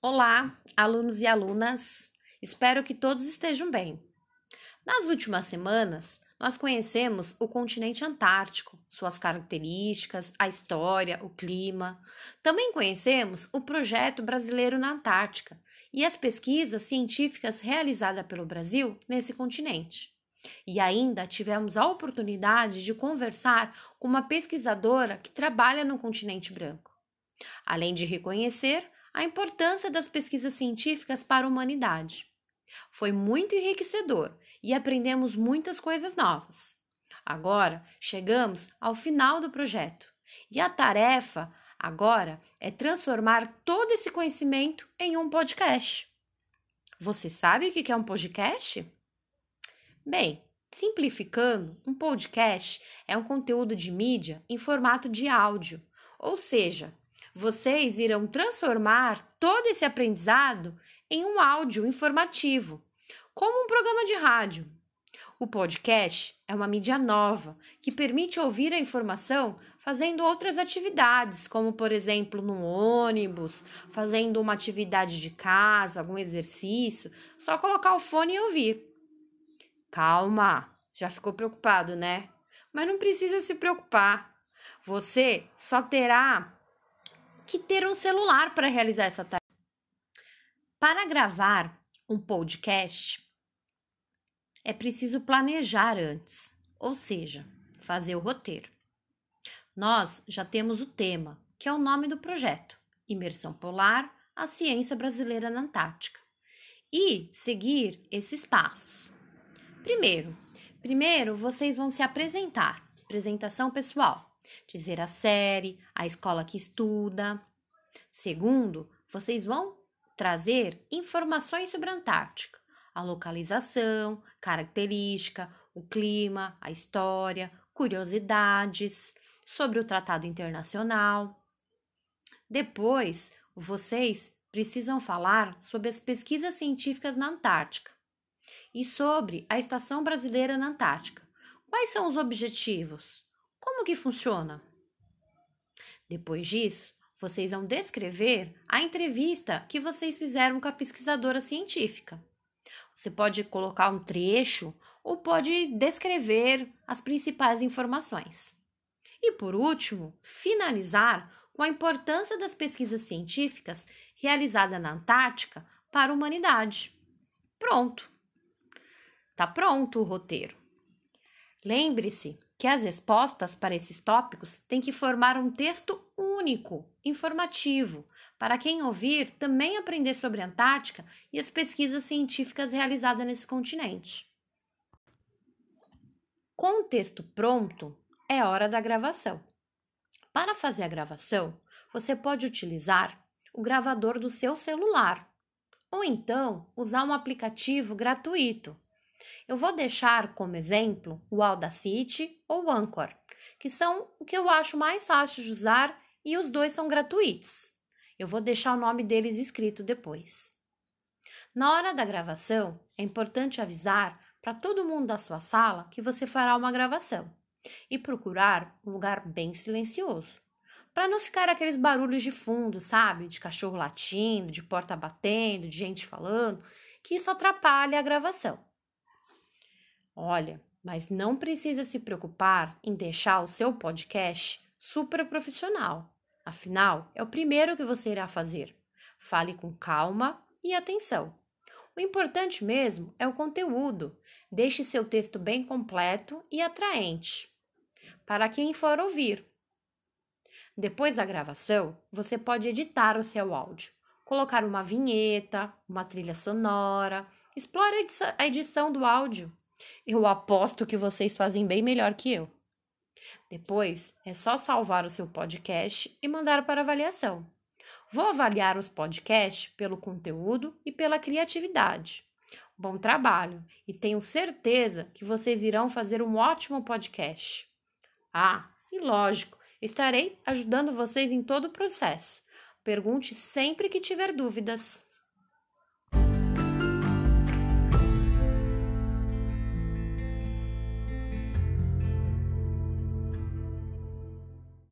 Olá, alunos e alunas. Espero que todos estejam bem. Nas últimas semanas, nós conhecemos o continente antártico, suas características, a história, o clima. Também conhecemos o projeto brasileiro na Antártica e as pesquisas científicas realizadas pelo Brasil nesse continente. E ainda tivemos a oportunidade de conversar com uma pesquisadora que trabalha no continente branco. Além de reconhecer a importância das pesquisas científicas para a humanidade. Foi muito enriquecedor e aprendemos muitas coisas novas. Agora chegamos ao final do projeto e a tarefa agora é transformar todo esse conhecimento em um podcast. Você sabe o que é um podcast? Bem, simplificando, um podcast é um conteúdo de mídia em formato de áudio, ou seja, vocês irão transformar todo esse aprendizado em um áudio informativo, como um programa de rádio. O podcast é uma mídia nova que permite ouvir a informação fazendo outras atividades, como por exemplo no ônibus, fazendo uma atividade de casa, algum exercício, só colocar o fone e ouvir. Calma, já ficou preocupado, né? Mas não precisa se preocupar. Você só terá que ter um celular para realizar essa tarefa. Para gravar um podcast, é preciso planejar antes, ou seja, fazer o roteiro. Nós já temos o tema, que é o nome do projeto: Imersão Polar, a Ciência Brasileira na Antártica. E seguir esses passos. Primeiro, primeiro vocês vão se apresentar, apresentação pessoal dizer a série, a escola que estuda. Segundo, vocês vão trazer informações sobre a Antártica, a localização, característica, o clima, a história, curiosidades sobre o tratado internacional. Depois, vocês precisam falar sobre as pesquisas científicas na Antártica e sobre a Estação Brasileira na Antártica. Quais são os objetivos? Como que funciona? Depois disso, vocês vão descrever a entrevista que vocês fizeram com a pesquisadora científica. Você pode colocar um trecho ou pode descrever as principais informações. E por último, finalizar com a importância das pesquisas científicas realizadas na Antártica para a humanidade. Pronto. Tá pronto o roteiro. Lembre-se que as respostas para esses tópicos têm que formar um texto único, informativo, para quem ouvir também aprender sobre a Antártica e as pesquisas científicas realizadas nesse continente. Com o texto pronto, é hora da gravação. Para fazer a gravação, você pode utilizar o gravador do seu celular ou então usar um aplicativo gratuito eu vou deixar como exemplo o Audacity ou o Anchor, que são o que eu acho mais fácil de usar e os dois são gratuitos. Eu vou deixar o nome deles escrito depois. Na hora da gravação, é importante avisar para todo mundo da sua sala que você fará uma gravação e procurar um lugar bem silencioso, para não ficar aqueles barulhos de fundo, sabe? De cachorro latindo, de porta batendo, de gente falando, que isso atrapalha a gravação. Olha, mas não precisa se preocupar em deixar o seu podcast super profissional. Afinal, é o primeiro que você irá fazer. Fale com calma e atenção. O importante mesmo é o conteúdo. Deixe seu texto bem completo e atraente para quem for ouvir. Depois da gravação, você pode editar o seu áudio, colocar uma vinheta, uma trilha sonora, explore a edição do áudio eu aposto que vocês fazem bem melhor que eu. Depois é só salvar o seu podcast e mandar para avaliação. Vou avaliar os podcasts pelo conteúdo e pela criatividade. Bom trabalho e tenho certeza que vocês irão fazer um ótimo podcast. Ah, e lógico, estarei ajudando vocês em todo o processo. Pergunte sempre que tiver dúvidas.